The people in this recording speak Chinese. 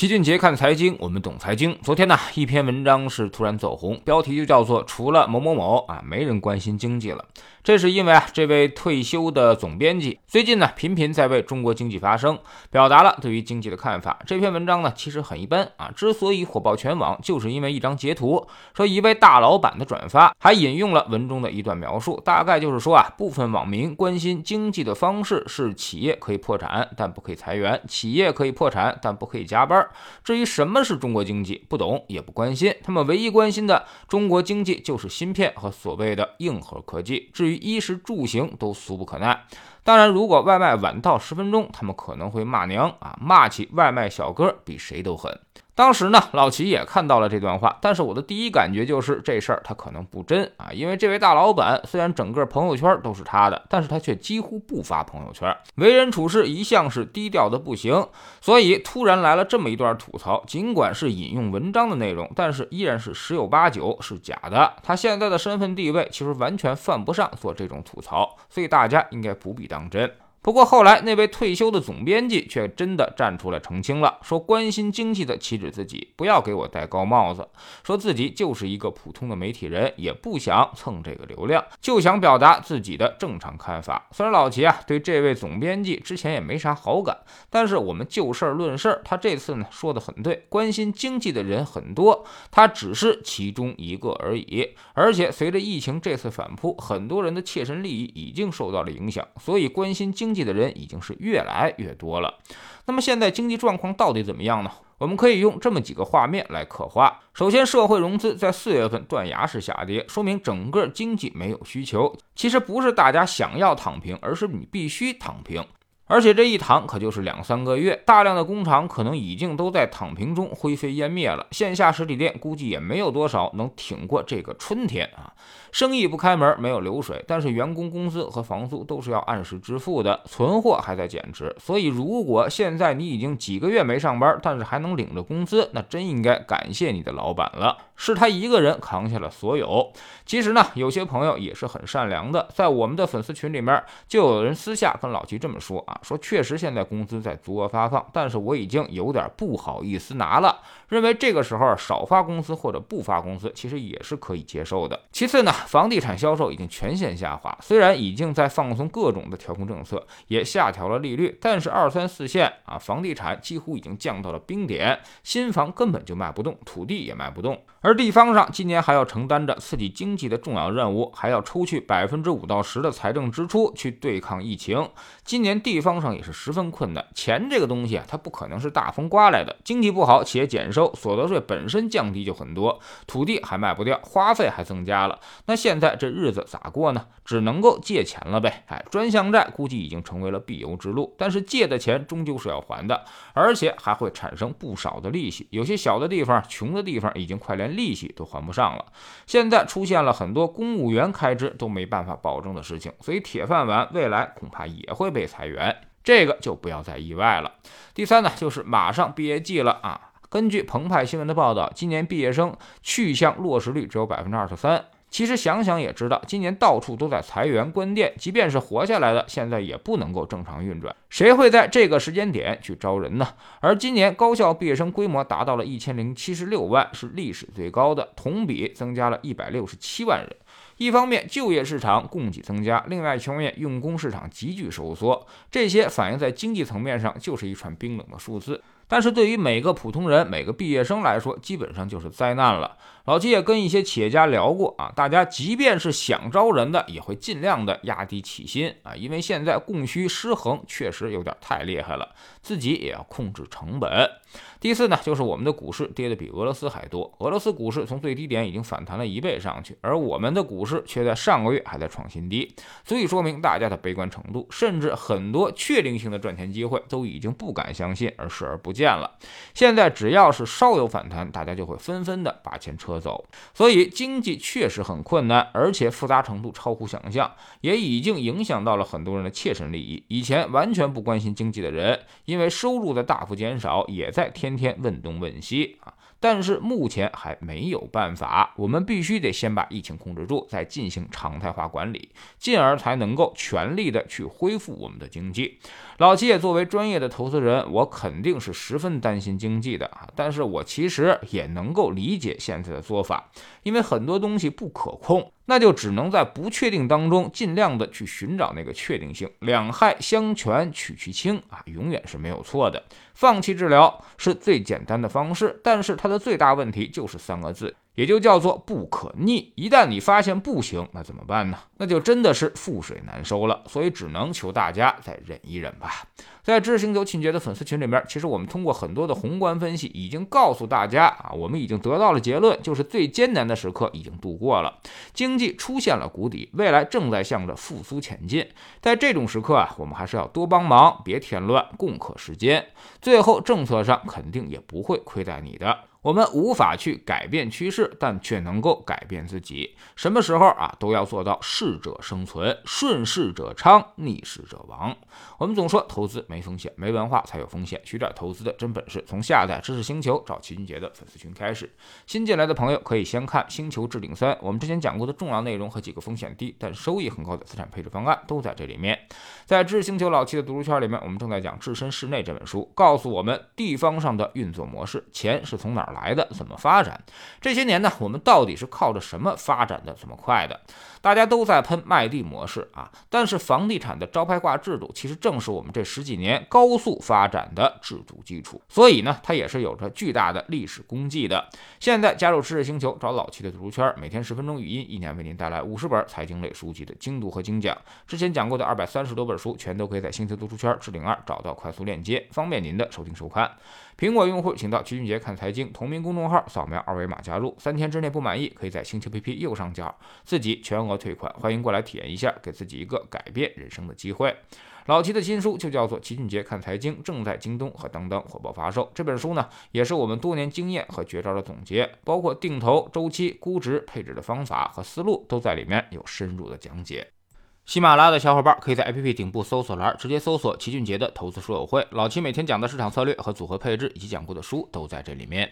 齐俊杰看财经，我们懂财经。昨天呢，一篇文章是突然走红，标题就叫做“除了某某某啊，没人关心经济了”。这是因为啊，这位退休的总编辑最近呢，频频在为中国经济发声，表达了对于经济的看法。这篇文章呢，其实很一般啊。之所以火爆全网，就是因为一张截图，说一位大老板的转发，还引用了文中的一段描述，大概就是说啊，部分网民关心经济的方式是企业可以破产，但不可以裁员；企业可以破产，但不可以加班。至于什么是中国经济，不懂也不关心。他们唯一关心的中国经济就是芯片和所谓的硬核科技。至于衣食住行，都俗不可耐。当然，如果外卖晚到十分钟，他们可能会骂娘啊，骂起外卖小哥比谁都狠。当时呢，老齐也看到了这段话，但是我的第一感觉就是这事儿他可能不真啊，因为这位大老板虽然整个朋友圈都是他的，但是他却几乎不发朋友圈，为人处事一向是低调的不行，所以突然来了这么一段吐槽，尽管是引用文章的内容，但是依然是十有八九是假的。他现在的身份地位其实完全犯不上做这种吐槽，所以大家应该不必当真。不过后来，那位退休的总编辑却真的站出来澄清了，说关心经济的岂止自己，不要给我戴高帽子，说自己就是一个普通的媒体人，也不想蹭这个流量，就想表达自己的正常看法。虽然老齐啊对这位总编辑之前也没啥好感，但是我们就事论事，他这次呢说的很对，关心经济的人很多，他只是其中一个而已。而且随着疫情这次反扑，很多人的切身利益已经受到了影响，所以关心经。经济的人已经是越来越多了。那么现在经济状况到底怎么样呢？我们可以用这么几个画面来刻画。首先，社会融资在四月份断崖式下跌，说明整个经济没有需求。其实不是大家想要躺平，而是你必须躺平。而且这一躺可就是两三个月，大量的工厂可能已经都在躺平中灰飞烟灭了。线下实体店估计也没有多少能挺过这个春天啊。生意不开门，没有流水，但是员工工资和房租都是要按时支付的，存货还在减值，所以如果现在你已经几个月没上班，但是还能领着工资，那真应该感谢你的老板了，是他一个人扛下了所有。其实呢，有些朋友也是很善良的，在我们的粉丝群里面，就有人私下跟老齐这么说啊，说确实现在工资在足额发放，但是我已经有点不好意思拿了，认为这个时候少发工资或者不发工资，其实也是可以接受的。其次呢。房地产销售已经全线下滑，虽然已经在放松各种的调控政策，也下调了利率，但是二三四线啊，房地产几乎已经降到了冰点，新房根本就卖不动，土地也卖不动。而地方上今年还要承担着刺激经济的重要任务，还要抽去百分之五到十的财政支出去对抗疫情。今年地方上也是十分困难，钱这个东西啊，它不可能是大风刮来的。经济不好，企业减收，所得税本身降低就很多，土地还卖不掉，花费还增加了。那现在这日子咋过呢？只能够借钱了呗。哎，专项债估计已经成为了必由之路，但是借的钱终究是要还的，而且还会产生不少的利息。有些小的地方、穷的地方，已经快连利息都还不上了。现在出现了很多公务员开支都没办法保证的事情，所以铁饭碗未来恐怕也会被裁员，这个就不要再意外了。第三呢，就是马上毕业季了啊。根据澎湃新闻的报道，今年毕业生去向落实率只有百分之二十三。其实想想也知道，今年到处都在裁员关店，即便是活下来的，现在也不能够正常运转。谁会在这个时间点去招人呢？而今年高校毕业生规模达到了一千零七十六万，是历史最高的，同比增加了一百六十七万人。一方面就业市场供给增加，另外一方面用工市场急剧收缩，这些反映在经济层面上就是一串冰冷的数字。但是对于每个普通人、每个毕业生来说，基本上就是灾难了。老齐也跟一些企业家聊过啊，大家即便是想招人的，也会尽量的压低起薪啊，因为现在供需失衡确实有点太厉害了，自己也要控制成本。第四呢，就是我们的股市跌的比俄罗斯还多。俄罗斯股市从最低点已经反弹了一倍上去，而我们的股市却在上个月还在创新低，足以说明大家的悲观程度，甚至很多确定性的赚钱机会都已经不敢相信而视而不见了。现在只要是稍有反弹，大家就会纷纷的把钱撤走。所以经济确实很困难，而且复杂程度超乎想象，也已经影响到了很多人的切身利益。以前完全不关心经济的人，因为收入的大幅减少，也在。天天问东问西啊，但是目前还没有办法，我们必须得先把疫情控制住，再进行常态化管理，进而才能够全力的去恢复我们的经济。老七也作为专业的投资人，我肯定是十分担心经济的啊，但是我其实也能够理解现在的做法，因为很多东西不可控。那就只能在不确定当中尽量的去寻找那个确定性，两害相权取其轻啊，永远是没有错的。放弃治疗是最简单的方式，但是它的最大问题就是三个字。也就叫做不可逆。一旦你发现不行，那怎么办呢？那就真的是覆水难收了。所以只能求大家再忍一忍吧。在知识星球秦杰的粉丝群里面，其实我们通过很多的宏观分析，已经告诉大家啊，我们已经得到了结论，就是最艰难的时刻已经度过了，经济出现了谷底，未来正在向着复苏前进。在这种时刻啊，我们还是要多帮忙，别添乱，共克时艰。最后政策上肯定也不会亏待你的。我们无法去改变趋势，但却能够改变自己。什么时候啊，都要做到适者生存，顺势者昌，逆势者亡。我们总说投资没风险，没文化才有风险。学点投资的真本事，从下载知识星球找齐俊杰的粉丝群开始。新进来的朋友可以先看《星球置顶三》，我们之前讲过的重要内容和几个风险低但收益很高的资产配置方案都在这里面。在知识星球老七的读书圈里面，我们正在讲《置身事内》这本书，告诉我们地方上的运作模式，钱是从哪儿？来的怎么发展？这些年呢，我们到底是靠着什么发展的这么快的？大家都在喷卖地模式啊，但是房地产的招牌挂制度，其实正是我们这十几年高速发展的制度基础。所以呢，它也是有着巨大的历史功绩的。现在加入知识星球，找老七的读书圈，每天十分钟语音，一年为您带来五十本财经类书籍的精读和精讲。之前讲过的二百三十多本书，全都可以在星球读书圈置顶二找到快速链接，方便您的收听收看。苹果用户请到齐俊杰看财经同名公众号，扫描二维码加入。三天之内不满意，可以在星球 APP 右上角自己全额退款。欢迎过来体验一下，给自己一个改变人生的机会。老齐的新书就叫做《齐俊杰看财经》，正在京东和当当火爆发售。这本书呢，也是我们多年经验和绝招的总结，包括定投、周期、估值、配置的方法和思路，都在里面有深入的讲解。喜马拉雅的小伙伴可以在 APP 顶部搜索栏直接搜索齐俊杰的投资书友会，老齐每天讲的市场策略和组合配置以及讲过的书都在这里面。